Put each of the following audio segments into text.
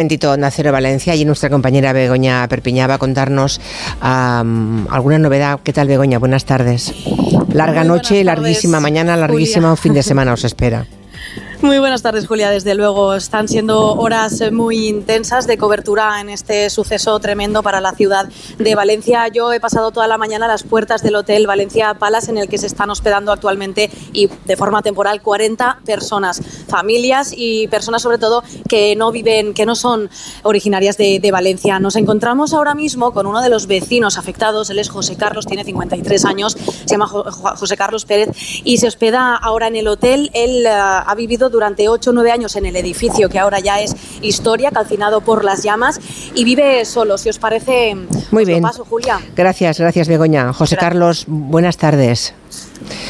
momentito Nacero Valencia y nuestra compañera Begoña Perpiñá va a contarnos alguna novedad. ¿Qué tal Begoña? Buenas tardes. Larga noche, larguísima mañana, larguísima fin de semana os espera. Muy buenas tardes, Julia. Desde luego, están siendo horas muy intensas de cobertura en este suceso tremendo para la ciudad de Valencia. Yo he pasado toda la mañana a las puertas del Hotel Valencia Palace, en el que se están hospedando actualmente y de forma temporal 40 personas, familias y personas sobre todo que no viven, que no son originarias de, de Valencia. Nos encontramos ahora mismo con uno de los vecinos afectados. Él es José Carlos, tiene 53 años, se llama José Carlos Pérez y se hospeda ahora en el hotel. Él uh, ha vivido durante 8 o 9 años en el edificio que ahora ya es historia, calcinado por las llamas, y vive solo. Si os parece, muy bien. paso, Julia. Gracias, gracias, Begoña. José Carlos, buenas tardes.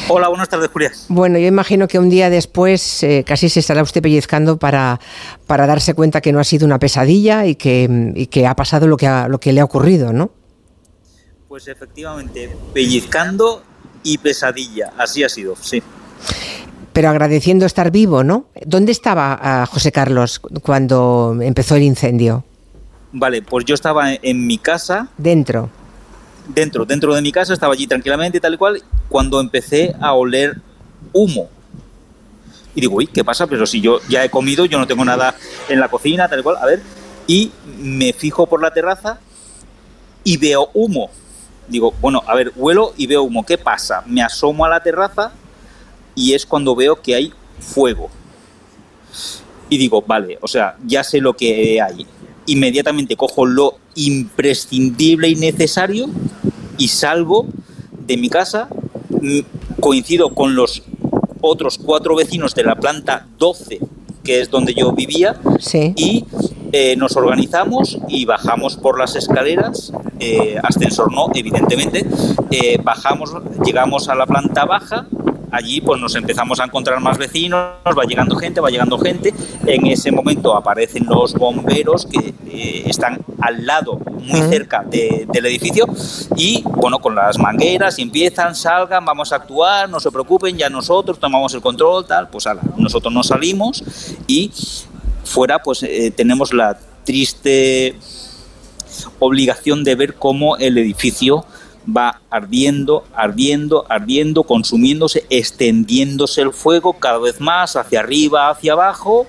Hola, buenas tardes, Julia. Bueno, yo imagino que un día después eh, casi se estará usted pellizcando para, para darse cuenta que no ha sido una pesadilla y que, y que ha pasado lo que, lo que le ha ocurrido, ¿no? Pues efectivamente, pellizcando y pesadilla, así ha sido, sí pero agradeciendo estar vivo, ¿no? ¿Dónde estaba ah, José Carlos cuando empezó el incendio? Vale, pues yo estaba en mi casa. Dentro. Dentro, dentro de mi casa, estaba allí tranquilamente, tal y cual, cuando empecé a oler humo. Y digo, uy, ¿qué pasa? Pero si yo ya he comido, yo no tengo nada en la cocina, tal y cual, a ver. Y me fijo por la terraza y veo humo. Digo, bueno, a ver, huelo y veo humo. ¿Qué pasa? Me asomo a la terraza y es cuando veo que hay fuego. Y digo, vale, o sea, ya sé lo que hay. Inmediatamente cojo lo imprescindible y necesario y salgo de mi casa. Mm, coincido con los otros cuatro vecinos de la planta 12, que es donde yo vivía, y eh, nos organizamos y bajamos por las escaleras, eh, ascensor no, evidentemente, eh, bajamos, llegamos a la planta baja, allí pues nos empezamos a encontrar más vecinos, va llegando gente, va llegando gente. En ese momento aparecen los bomberos que eh, están al lado, muy cerca del edificio, y bueno, con las mangueras y empiezan, salgan, vamos a actuar, no se preocupen, ya nosotros tomamos el control, tal, pues ala, nosotros nos salimos y fuera pues eh, tenemos la triste obligación de ver cómo el edificio va ardiendo, ardiendo, ardiendo, consumiéndose, extendiéndose el fuego cada vez más hacia arriba, hacia abajo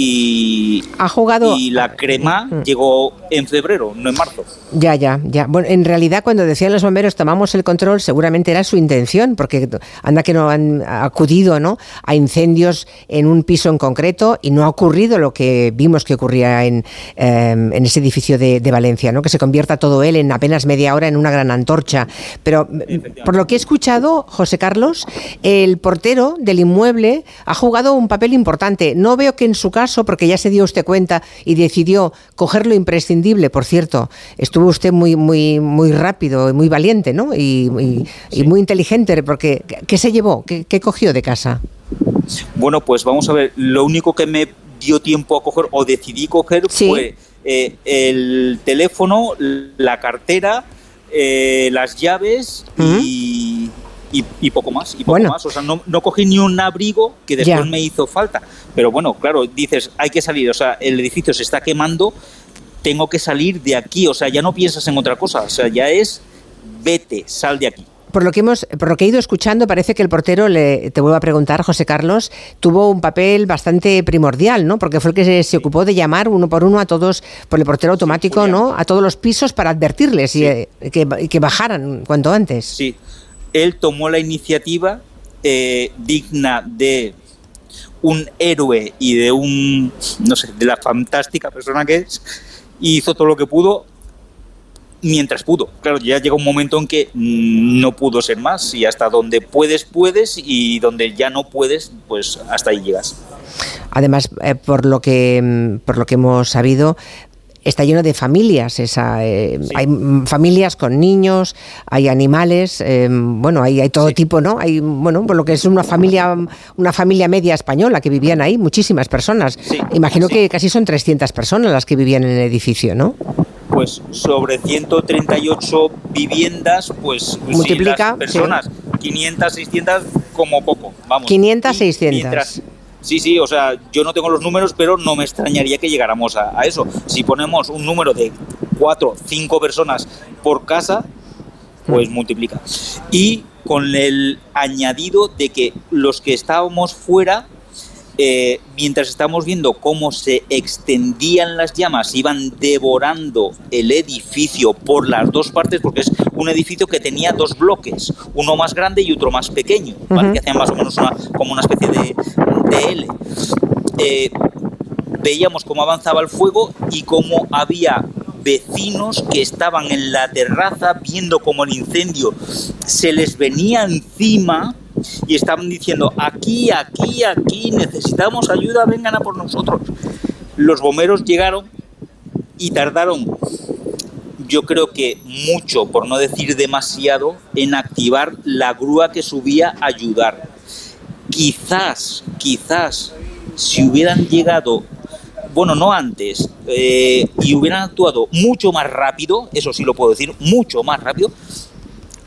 y, ha jugado y la crema mm. llegó en febrero, no en marzo. Ya, ya, ya. Bueno, en realidad cuando decían los bomberos tomamos el control, seguramente era su intención, porque anda que no han acudido ¿no? a incendios en un piso en concreto y no ha ocurrido lo que vimos que ocurría en, em, en ese edificio de, Valencia, ¿no? que se convierta todo él en apenas media hora en una gran antorcha. Pero por lo que he escuchado, José Carlos, el portero del inmueble ha jugado un papel importante. No veo que en su caso porque ya se dio usted cuenta y decidió coger lo imprescindible, por cierto, estuvo usted muy, muy, muy rápido y muy valiente, ¿no? Y, muy inteligente, porque ¿qué se llevó? ¿Qué, cogió de casa? Bueno, pues vamos a ver, lo único que me dio tiempo a coger o decidí coger fue eh, el teléfono, la cartera, eh, las llaves y y, poco más, y poco más. O sea, no, no, cogí ni un abrigo que después me hizo falta. Pero bueno, claro, dices, hay que salir, o sea, el edificio se está quemando, tengo que salir de aquí, o sea, ya no piensas en otra cosa, o sea, ya es, vete, sal de aquí por lo que hemos, por lo que he ido escuchando, parece que el portero, le, te vuelvo a preguntar, José Carlos, tuvo un papel bastante primordial, ¿no? Porque fue el que se, ocupó de llamar uno por uno a todos, por el portero automático, ¿no? A todos los pisos para advertirles y, eh, que, que, bajaran cuanto antes. Sí, él tomó la iniciativa eh, digna de un héroe y de un, no sé, de la fantástica persona que es, y hizo todo lo que pudo mientras pudo. Claro, ya llega un momento en que no pudo ser más y hasta donde puedes, puedes y donde ya no puedes, pues hasta ahí llegas. Además, eh, por lo que por lo que hemos sabido, está lleno de familias. Esa, eh, Hay familias con niños, hay animales, eh, bueno, hay, hay todo tipo, ¿no? Hay, bueno, por lo que es una familia, una familia media española que vivían ahí, muchísimas personas. Imagino que casi son 300 personas las que vivían en el edificio, ¿no? Pues sobre 138 viviendas, pues multiplica personas, 500, 600 como poco, vamos. 500, 600. Sí, sí, o sea, yo no tengo los números, pero no me extrañaría que llegáramos a, eso. Si ponemos un número de cuatro, cinco personas por casa, pues mm. multiplica. Y con el añadido de que los que estábamos fuera eh, mientras estamos viendo cómo se extendían las llamas, iban devorando el edificio por las dos partes, porque es un edificio que tenía dos bloques, uno más grande y otro más pequeño, que hacían más o menos como una especie de, L. Eh, veíamos cómo avanzaba el fuego y cómo había vecinos que estaban en la terraza viendo cómo el incendio se les venía encima y estaban diciendo, aquí, aquí, aquí, necesitamos ayuda, vengan a por nosotros. Los bomberos llegaron y tardaron, yo creo que mucho, por no decir demasiado, en activar la grúa que subía a ayudar. Quizás, quizás, si hubieran llegado bueno, no antes, eh, y hubieran actuado mucho más rápido, eso sí lo puedo decir, mucho más rápido,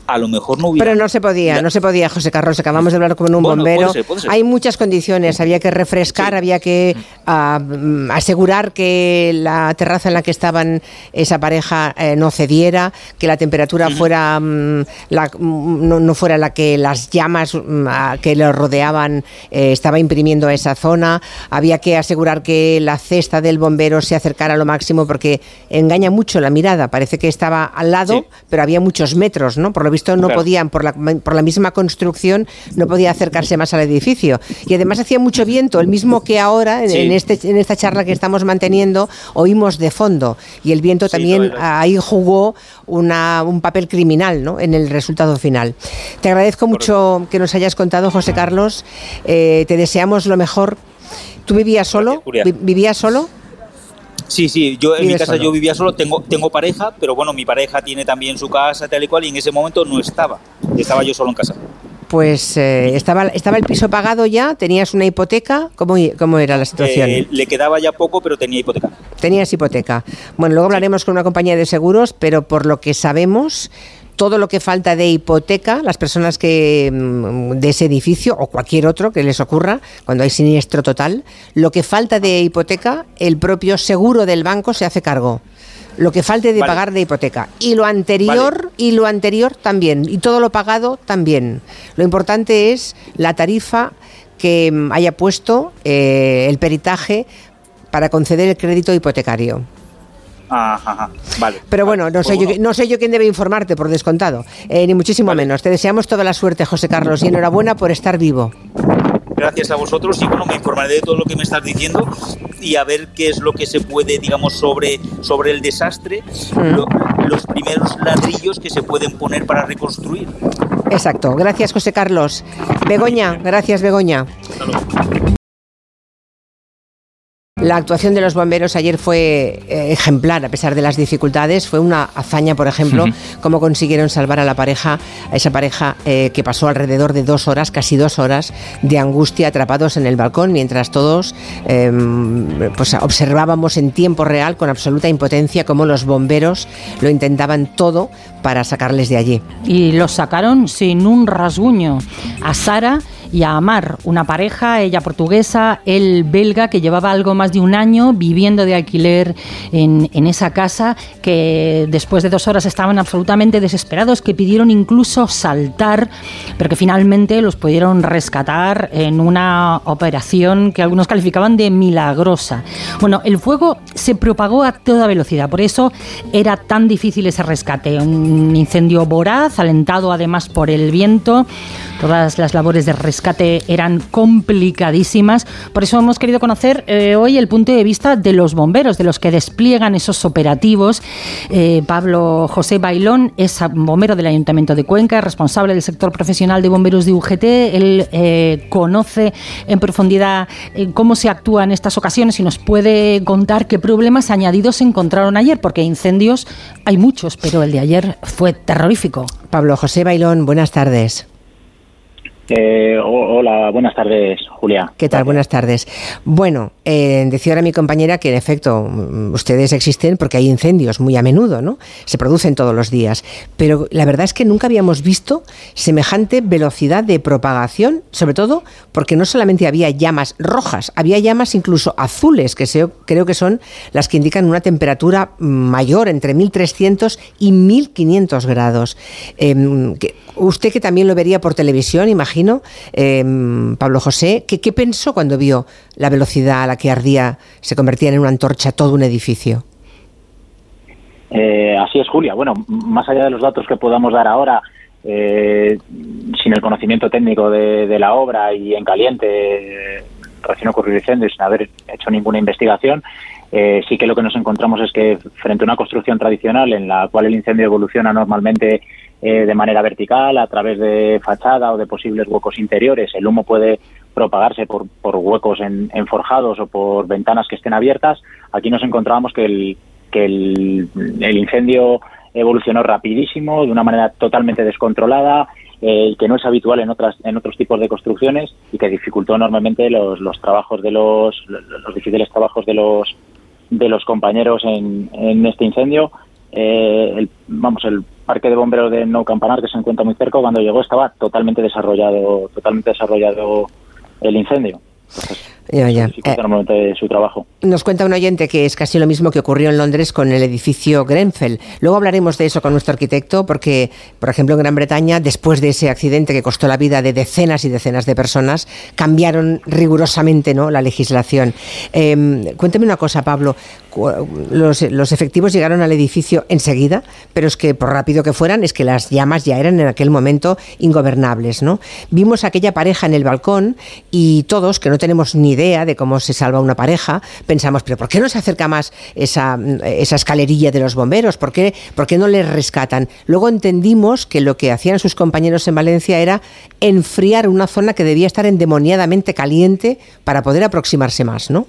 a lo mejor no hubiera... Pero no se podía, no se podía, José Carlos, acabamos de hablar con un bombero. Hay muchas condiciones, había que refrescar, había que ah, mm, asegurar que la terraza en la que estaban esa pareja eh, no cediera, que la temperatura fuera mm, la, mm, no, fuera la que las llamas que lo rodeaban eh, estaba imprimiendo a esa zona, había que asegurar que la cesta del bombero se acercara a lo máximo porque engaña mucho la mirada, parece que estaba al lado, pero había muchos metros, ¿no? Por lo visto no podían, por la, por la misma construcción, no podía acercarse más al edificio. Y además hacía mucho viento, el mismo que ahora, en, este, en esta charla que estamos manteniendo, oímos de fondo. Y el viento también ahí jugó una, un papel criminal ¿no? en el resultado final. Te agradezco mucho que nos hayas contado, José Carlos. Eh, te deseamos lo mejor. ¿Tú vivías solo? ¿Vivías solo? Sí, sí, yo en mi casa yo vivía solo, tengo, tengo pareja, pero bueno, mi pareja tiene también su casa, tal y cual, y en ese momento no estaba, estaba yo solo en casa. Pues eh, estaba, estaba el piso pagado ya, tenías una hipoteca, ¿cómo, cómo era la situación? Eh, le quedaba ya poco, pero tenía hipoteca. Tenías hipoteca. Bueno, luego hablaremos con una compañía de seguros, pero por lo que sabemos, todo lo que falta de hipoteca, las personas que mm, de ese edificio o cualquier otro que les ocurra cuando hay siniestro total, lo que falta de hipoteca, el propio seguro del banco se hace cargo. Lo que falte de pagar de hipoteca. Y lo anterior, y lo anterior también. Y todo lo pagado también. Lo importante es la tarifa que mm, haya puesto eh, el peritaje para conceder el crédito hipotecario. Ajá, vale. Pero bueno, no, sé Yo, no sé yo quién debe informarte, por descontado, eh, ni muchísimo menos. Te deseamos toda la suerte, José Carlos, y enhorabuena por estar vivo. Gracias a vosotros y bueno, me informaré de todo lo que me estás diciendo y a ver qué es lo que se puede, digamos, sobre, sobre el desastre, mm. los primeros ladrillos que se pueden poner para reconstruir. Exacto. Gracias, José Carlos. Begoña, gracias, Begoña. La actuación de los bomberos ayer fue eh, ejemplar a pesar de las dificultades. Fue una hazaña, por ejemplo, cómo consiguieron salvar a la pareja, a esa pareja eh, que pasó alrededor de dos horas, casi dos horas, de angustia atrapados en el balcón, mientras todos em, pues, observábamos en tiempo real, con absoluta impotencia, cómo los bomberos lo intentaban todo para sacarles de allí. Y los sacaron sin un rasguño. A Sara y a Amar, una pareja, ella portuguesa, él belga, que llevaba algo más de un año viviendo de alquiler en, en esa casa, que después de dos horas estaban absolutamente desesperados, que pidieron incluso saltar, pero que finalmente los pudieron rescatar en una operación que algunos calificaban de milagrosa. Bueno, el fuego se propagó a toda velocidad, por eso era tan difícil ese rescate. Un incendio voraz, alentado además por el viento, todas las labores de rescate eran complicadísimas. Por eso hemos querido conocer eh, hoy el punto de vista de los bomberos, de los que despliegan esos operativos. Eh, Pablo José Bailón es bombero del Ayuntamiento de Cuenca, responsable del sector profesional de bomberos de UGT. Él eh, conoce en profundidad cómo se actúa en estas ocasiones y nos puede contar qué problemas añadidos se encontraron ayer, porque incendios hay muchos, pero el de ayer fue terrorífico. Pablo José Bailón, buenas tardes. Eh, hola, buenas tardes, Julia. ¿Qué tal? Buenas tardes. Bueno, eh, decía ahora mi compañera que en efecto mm, ustedes existen porque hay incendios muy a menudo, ¿no? Se producen todos los días. Pero la verdad es que nunca habíamos visto semejante velocidad de propagación, sobre todo porque no solamente había llamas rojas, había llamas incluso azules, que creo que son las que indican una temperatura mayor, entre 1300 y 1500 grados. Em, usted que también lo vería por televisión, imagino, em, Pablo José, ¿qué, pensó cuando vio la velocidad a la que ardía, se convertía en una antorcha todo un edificio? Eh, así es, Julia. Bueno, más allá de los datos que podamos dar ahora, eh, sin el conocimiento técnico de, la obra y en caliente, recién ocurrido incendio sin haber hecho ninguna investigación, eh, sí que lo que nos encontramos es que frente a una construcción tradicional en la cual el incendio evoluciona normalmente eh, de manera vertical, a través de fachada o de posibles huecos interiores. El humo puede propagarse por, huecos en, forjados o por ventanas que estén abiertas. Aquí nos encontrábamos que el, que el, incendio evolucionó rapidísimo, de una manera totalmente descontrolada, eh, que no es habitual en otras en otros tipos de construcciones y que dificultó enormemente los, los trabajos de los, los difíciles trabajos de los de los compañeros en, en este incendio. Eh, el, vamos, el parque de bomberos de No Campanar, que se encuentra muy cerca, cuando llegó estaba totalmente desarrollado, totalmente desarrollado el incendio. Ya, ya. Eh, su trabajo. Nos cuenta un oyente que es casi lo mismo que ocurrió en Londres con el edificio Grenfell. Luego hablaremos de eso con nuestro arquitecto, porque, por ejemplo, en Gran Bretaña, después de ese accidente que costó la vida de decenas y decenas de personas, cambiaron rigurosamente ¿no? la legislación. Eh, cuénteme una cosa, Pablo. Los, efectivos llegaron al edificio enseguida, pero es que por rápido que fueran, es que las llamas ya eran en aquel momento ingobernables. ¿no? Vimos aquella pareja en el balcón y todos, que no tenemos ni idea de cómo se salva una pareja, pensamos, pero ¿por qué no se acerca más esa, esa escalerilla de los bomberos? ¿Por qué, ¿Por qué no les rescatan? Luego entendimos que lo que hacían sus compañeros en Valencia era enfriar una zona que debía estar endemoniadamente caliente para poder aproximarse más, ¿no?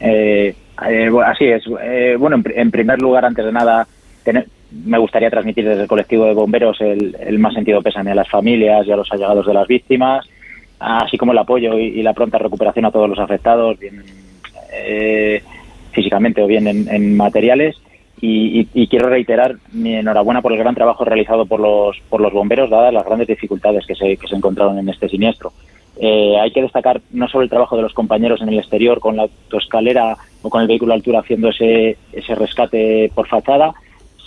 Eh, eh, así es. Eh, bueno, en, primer lugar, antes de nada, me gustaría transmitir desde el colectivo de bomberos el, más sentido pésame a las familias y a los allegados de las víctimas así como el apoyo y, la pronta recuperación a todos los afectados, bien eh, físicamente o bien en, materiales. Y, quiero reiterar mi enhorabuena por el gran trabajo realizado por los, por los bomberos, dadas las grandes dificultades que se, que se encontraron en este siniestro. Eh, hay que destacar no solo el trabajo de los compañeros en el exterior con la autoescalera o con el vehículo a altura haciendo ese, ese rescate por fachada,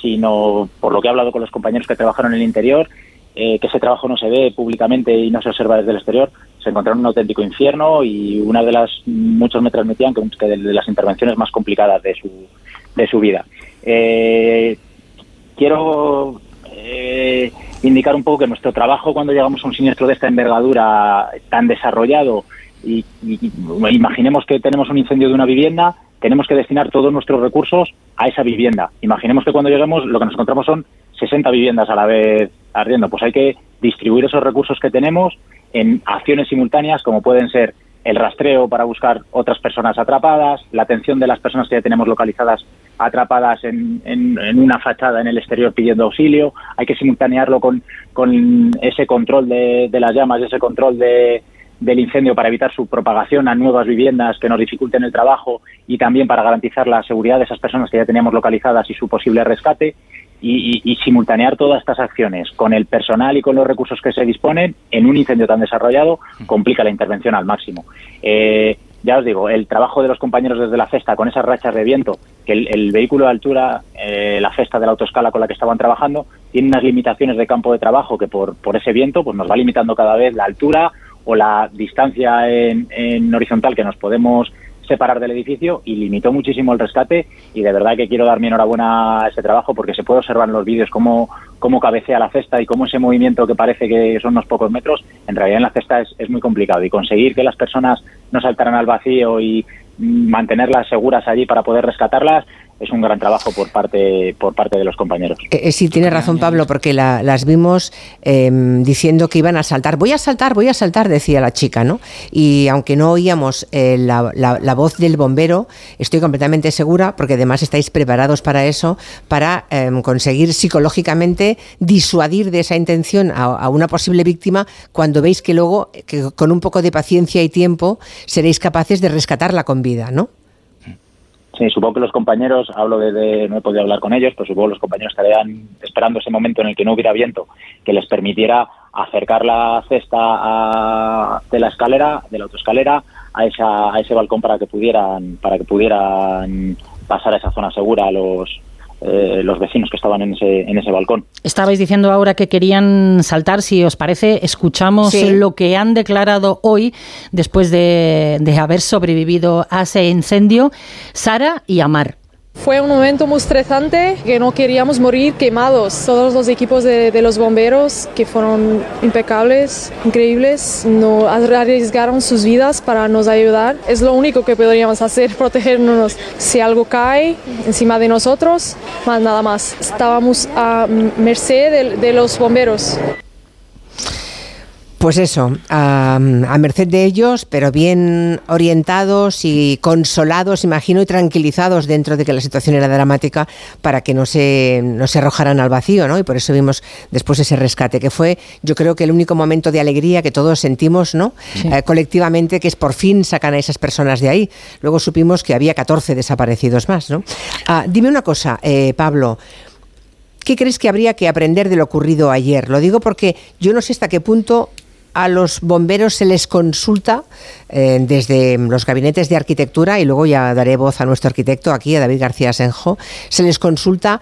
sino por lo que he hablado con los compañeros que trabajaron en el interior eh, que ese trabajo no se ve públicamente y no se observa desde el exterior, se encontraron un auténtico infierno y una de las, muchos me transmitían que, de, las intervenciones más complicadas de su, de su vida. Eh, quiero eh, indicar un poco que nuestro trabajo cuando llegamos a un siniestro de esta envergadura tan desarrollado y, imaginemos que tenemos un incendio de una vivienda, tenemos que destinar todos nuestros recursos a esa vivienda. Imaginemos que cuando lleguemos lo que nos encontramos son 60 viviendas a la vez ardiendo. Pues hay que distribuir esos recursos que tenemos en acciones simultáneas como pueden ser el rastreo para buscar otras personas atrapadas, la atención de las personas que ya tenemos localizadas atrapadas en, en, una fachada en el exterior pidiendo auxilio, hay que simultanearlo con, con ese control de, de las llamas, ese control de, del incendio para evitar su propagación a nuevas viviendas que nos dificulten el trabajo y también para garantizar la seguridad de esas personas que ya teníamos localizadas y su posible rescate y, simultanear todas estas acciones con el personal y con los recursos que se disponen en un incendio tan desarrollado complica la intervención al máximo. Eh, ya os digo, el trabajo de los compañeros desde la cesta con esas rachas de viento, el, vehículo de altura, eh, la cesta de la autoescala con la que estaban trabajando, tiene unas limitaciones de campo de trabajo que por, por ese viento pues nos va limitando cada vez la altura o la distancia en, en horizontal que nos podemos separar del edificio y limitó muchísimo el rescate y de verdad que quiero dar mi enhorabuena a ese trabajo porque se puede observar en los vídeos cómo, cómo cabecea la cesta y cómo ese movimiento que parece que son unos pocos metros, en realidad en la cesta es, es muy complicado y conseguir que las personas no saltaran al vacío y mantenerlas seguras allí para poder rescatarlas es un gran trabajo por parte por parte de los compañeros. Eh, eh, sí, tiene razón Pablo, porque las vimos em, diciendo que iban a saltar. Voy a saltar, voy a saltar, decía la chica, ¿no? Y aunque no oíamos eh, la, voz del bombero, estoy completamente segura, porque además estáis preparados para eso, para em, conseguir psicológicamente disuadir de esa intención a, a, una posible víctima cuando veis que luego, que con un poco de paciencia y tiempo, seréis capaces de rescatarla con vida, ¿no? Sí, supongo que los compañeros, hablo de, no he podido hablar con ellos, pero supongo que los compañeros estarían esperando ese momento en el que no hubiera viento, que les permitiera acercar la cesta de la escalera, de la autoescalera, a, esa, a ese balcón para que pudieran, para que pudieran pasar a esa zona segura a los, eh, los vecinos que estaban en ese, en ese balcón. Estabais diciendo ahora que querían saltar, si os parece, escuchamos lo que han declarado hoy después de, de haber sobrevivido a ese incendio Sara y Amar. Fue un momento muy estresante, que no queríamos morir quemados. Todos los equipos de, los bomberos, que fueron impecables, increíbles, no arriesgaron sus vidas para nos ayudar. Es lo único que podríamos hacer, protegernos. Si algo cae encima de nosotros, más nada más. Estábamos a merced de los bomberos. Pues eso, a, merced de ellos, pero bien orientados y consolados, imagino, y tranquilizados dentro de que la situación era dramática para que no se, no se arrojaran al vacío, ¿no? Y por eso vimos después ese rescate, que fue, yo creo que el único momento de alegría que todos sentimos, ¿no? Eh, colectivamente, que es por fin sacan a esas personas de ahí. Luego supimos que había 14 desaparecidos más, ¿no? Ah, dime una cosa, eh, Pablo. ¿Qué crees que habría que aprender de lo ocurrido ayer? Lo digo porque yo no sé hasta qué punto a los bomberos se les consulta eh, desde los gabinetes de arquitectura, y luego ya daré voz a nuestro arquitecto aquí, a David García Senjo, se les consulta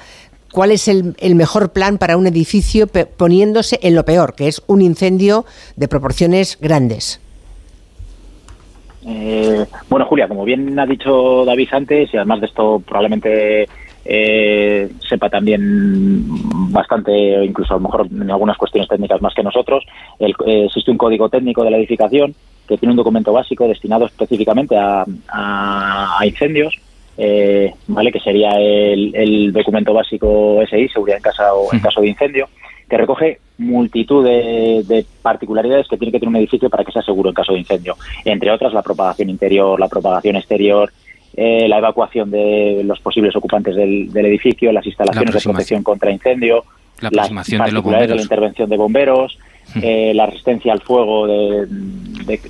cuál es el, mejor plan para un edificio poniéndose en lo peor, que es un incendio de proporciones grandes. Eh, bueno, Julia, como bien ha dicho David antes, y además de esto probablemente eh, sepa también bastante, o incluso a lo mejor en algunas cuestiones técnicas más que nosotros. Eh, existe un código técnico de la edificación que tiene un documento básico destinado específicamente a, incendios, eh, ¿vale? que sería el, documento básico SI, seguridad en casa o en caso de incendio, que recoge multitud de, de, particularidades que tiene que tener un edificio para que sea seguro en caso de incendio. Entre otras, la propagación interior, la propagación exterior, eh, la evacuación de los posibles ocupantes del, edificio, las instalaciones de protección contra incendio, la las particularidades de, la intervención de bomberos, eh, la resistencia al fuego de,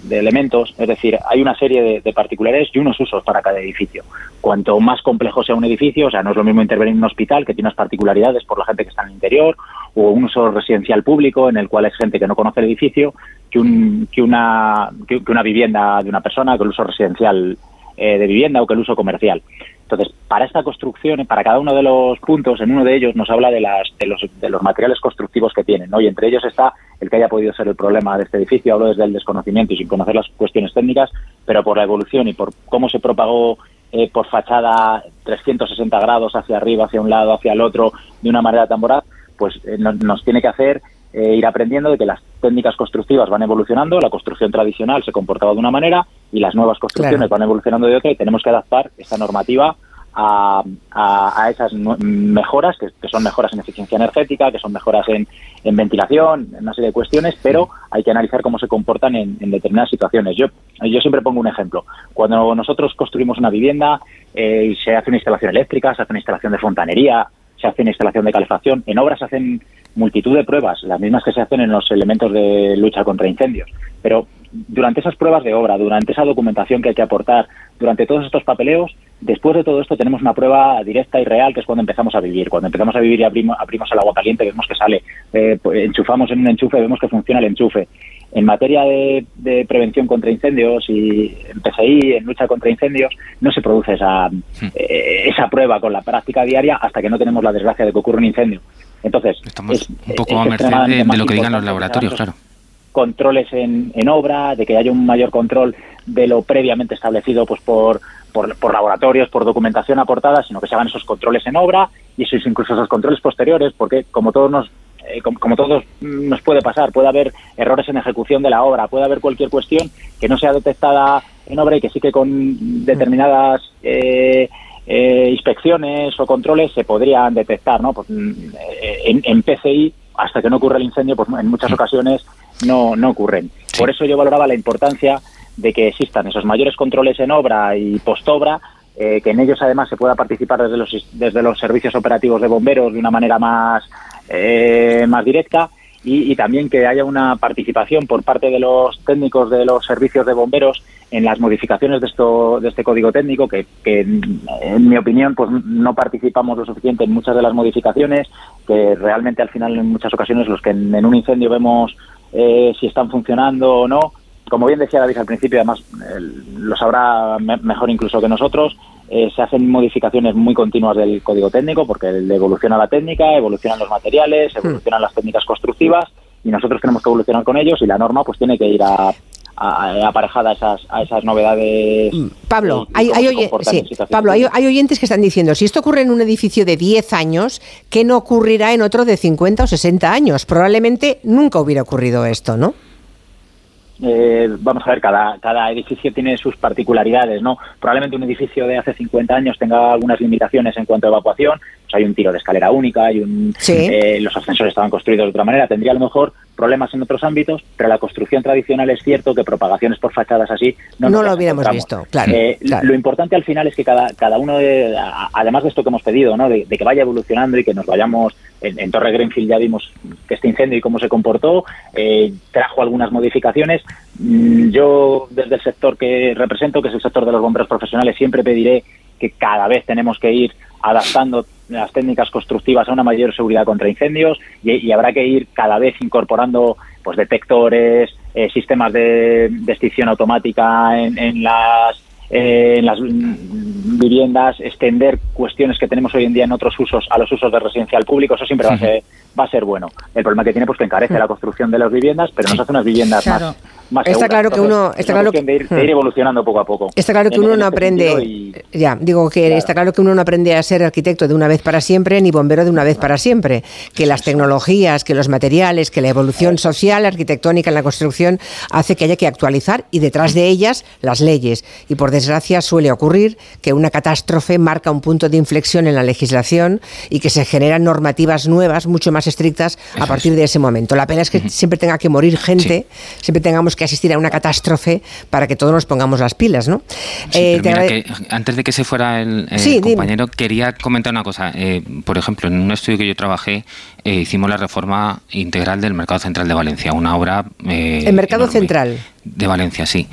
elementos. Es decir, hay una serie de, particularidades y unos usos para cada edificio. Cuanto más complejo sea un edificio, o sea, no es lo mismo intervenir en un hospital que tiene unas particularidades por la gente que está en el interior, o un uso residencial público en el cual es gente que no conoce el edificio, que, un, que, una, que una vivienda de una persona, que el uso residencial eh, de vivienda o que el uso comercial. Entonces, para esta construcción, para cada uno de los puntos, en uno de ellos nos habla de, las, de, los, de los materiales constructivos que tienen, ¿no? Y entre ellos está el que haya podido ser el problema de este edificio, hablo desde el desconocimiento y sin conocer las cuestiones técnicas, pero por la evolución y por cómo se propagó eh, por fachada 360 grados hacia arriba, hacia un lado, hacia el otro, de una manera tan voraz, pues eh, nos tiene que hacer eh, ir aprendiendo de que las técnicas constructivas van evolucionando, la construcción tradicional se comportaba de una manera y las nuevas construcciones van evolucionando de otra y tenemos que adaptar esta normativa a, a, esas mejoras, que, son mejoras en eficiencia energética, que son mejoras en, ventilación, en una serie de cuestiones, pero hay que analizar cómo se comportan en, determinadas situaciones. Yo, yo siempre pongo un ejemplo. Cuando nosotros construimos una vivienda, eh, se hace una instalación eléctrica, se hace una instalación de fontanería, se hace instalación de calefacción, en obras se hacen multitud de pruebas, las mismas que se hacen en los elementos de lucha contra incendios. Pero durante esas pruebas de obra, durante esa documentación que hay que aportar, durante todos estos papeleos, después de todo esto tenemos una prueba directa y real que es cuando empezamos a vivir. Cuando empezamos a vivir y abrimos, el agua caliente, vemos que sale, eh, pues, enchufamos en un enchufe, vemos que funciona el enchufe. En materia de, prevención contra incendios y en PCI, en lucha contra incendios, no se produce esa, eh, esa prueba con la práctica diaria hasta que no tenemos la desgracia de que ocurra un incendio. Entonces, estamos un poco a merced de, lo que digan los laboratorios, claro. Controles en, en obra, de que haya un mayor control de lo previamente establecido pues por, por, laboratorios, por documentación aportada, sino que se hagan esos controles en obra y esos, incluso esos controles posteriores, porque como todos nos eh, como, todos nos puede pasar, puede haber errores en ejecución de la obra, puede haber cualquier cuestión que no sea detectada en obra y que sí que con determinadas eh, inspecciones o controles se podrían detectar, ¿no? Pues, mm, en, en, PCI, hasta que no ocurre el incendio, pues en muchas ocasiones no, no ocurren. Por eso yo valoraba la importancia de que existan esos mayores controles en obra y postobra, eh, que en ellos además se pueda participar desde los, desde los servicios operativos de bomberos de una manera más, eh, más directa y, también que haya una participación por parte de los técnicos de los servicios de bomberos en las modificaciones de, esto, de este código técnico, que, en mi opinión pues no participamos lo suficiente en muchas de las modificaciones, que realmente al final en muchas ocasiones los que en, un incendio vemos eh, si están funcionando o no, como bien decía David al principio, además lo sabrá mejor incluso que nosotros, eh, se hacen modificaciones muy continuas del código técnico porque evoluciona la técnica, evolucionan los materiales, hmm. evolucionan las técnicas constructivas y nosotros tenemos que evolucionar con ellos y la norma pues tiene que ir a, aparejada a esas, a esas novedades. Pablo, hay, Pablo hay, hay, oyentes que están diciendo, si esto ocurre en un edificio de 10 años, ¿qué no ocurrirá en otro de 50 o 60 años? Probablemente nunca hubiera ocurrido esto, ¿no? Eh, vamos a ver, cada, cada edificio tiene sus particularidades, ¿no? Probablemente un edificio de hace 50 años tenga algunas limitaciones en cuanto a evacuación, pues hay un tiro de escalera única, hay un, eh, los ascensores estaban construidos de otra manera, tendría a lo mejor problemas en otros ámbitos, pero la construcción tradicional es cierto que propagaciones por fachadas así no, lo hubiéramos visto. Eh, claro, Lo importante al final es que cada, cada uno, de, además de esto que hemos pedido, ¿no? de, que vaya evolucionando y que nos vayamos, en, Torre Greenfield ya vimos que este incendio y cómo se comportó, eh, trajo algunas modificaciones. Mm, yo desde el sector que represento, que es el sector de los bomberos profesionales, siempre pediré que cada vez tenemos que ir adaptando las técnicas constructivas a una mayor seguridad contra incendios y, habrá que ir cada vez incorporando pues detectores, eh, sistemas de, extinción automática en, las en las viviendas, extender cuestiones que tenemos hoy en día en otros usos a los usos de residencial público, eso siempre va a ser va a ser bueno. El problema que tiene pues que encarece la construcción de las viviendas, pero nos hace unas viviendas más está claro que uno está claro que, de ir, hmm. evolucionando poco a poco. Está claro que uno no aprende ya digo que está claro que uno no aprende a ser arquitecto de una vez para siempre ni bombero de una vez para siempre. Que las tecnologías, que los materiales, que la evolución social, arquitectónica en la construcción hace que haya que actualizar y detrás de ellas las leyes. Y por desgracia suele ocurrir que una catástrofe marca un punto de inflexión en la legislación y que se generan normativas nuevas mucho más estrictas a partir de ese momento. La pena es que siempre tenga que morir gente, siempre tengamos que asistir a una catástrofe para que todos nos pongamos las pilas, ¿no? Eh, antes de que se fuera el, compañero, quería comentar una cosa. Eh, por ejemplo, en un estudio que yo trabajé, eh, hicimos la reforma integral del Mercado Central de Valencia, una obra... ¿El Mercado Central? De Valencia, sí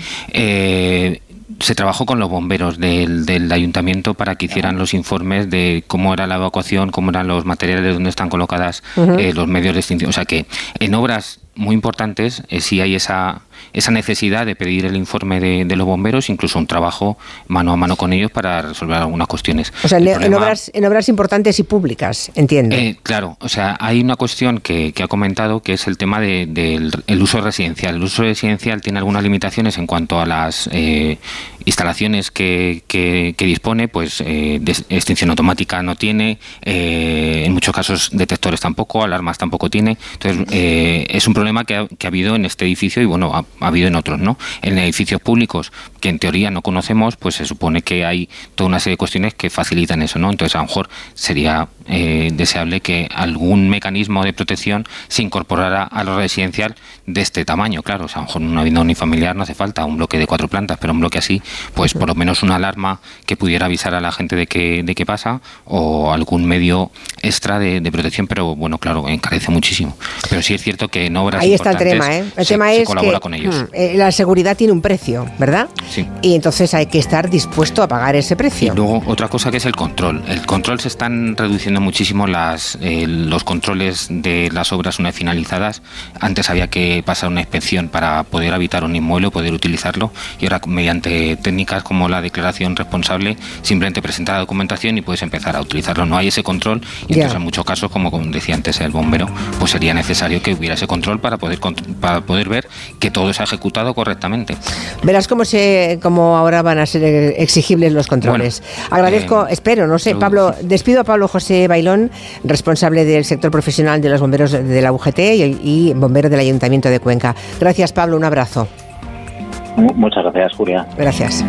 se trabajó con los bomberos del, del, ayuntamiento para que hicieran los informes de cómo era la evacuación, cómo eran los materiales, donde están colocadas los medios de extinción. O sea que en obras muy importantes eh, si hay esa, esa necesidad de pedir el informe de, los bomberos, incluso un trabajo mano a mano con ellos para resolver algunas cuestiones. O sea, en, obras, en obras importantes y públicas, entiendo. Eh, claro, o sea, hay una cuestión que, que ha comentado que es el tema del de, uso residencial. El uso residencial tiene algunas limitaciones en cuanto a las eh, instalaciones que, que, dispone, pues eh, extinción automática no tiene, en muchos casos detectores tampoco, alarmas tampoco tiene. Entonces, es un problema que ha, habido en este edificio y bueno, ha, habido en otros, ¿no? En edificios públicos que en teoría no conocemos, pues se supone que hay toda una serie de cuestiones que facilitan eso, ¿no? Entonces a lo mejor sería eh, deseable que algún mecanismo de protección se incorporara a lo residencial de este tamaño, claro, o sea, a lo mejor una vivienda unifamiliar no hace falta un bloque de cuatro plantas, pero un bloque así, pues por lo menos una alarma que pudiera avisar a la gente de qué de qué pasa o algún medio extra de, protección, pero bueno, claro, encarece muchísimo. Pero sí es cierto que no Ahí está el tema, ¿eh? El tema es que mm, eh, la seguridad tiene un precio, ¿verdad? Sí. Y entonces hay que estar dispuesto a pagar ese precio. Y luego otra cosa que es el control. El control se están reduciendo muchísimo las, eh, los controles de las obras una vez finalizadas. Antes había que pasar una inspección para poder habitar un inmueble o poder utilizarlo y ahora mediante técnicas como la declaración responsable simplemente presenta la documentación y puedes empezar a utilizarlo. No hay ese control y entonces en muchos casos, como decía antes el bombero, pues sería necesario que hubiera ese control para poder, para poder ver que todo se ha ejecutado correctamente. Verás cómo, se, cómo ahora van a ser exigibles los controles. Agradezco, eh, espero, no sé, Pablo, despido a Pablo José Bailón, responsable del sector profesional de los bomberos de la UGT y, y bombero del Ayuntamiento de Cuenca. Gracias, Pablo, un abrazo. Muchas gracias, Julia. Gracias.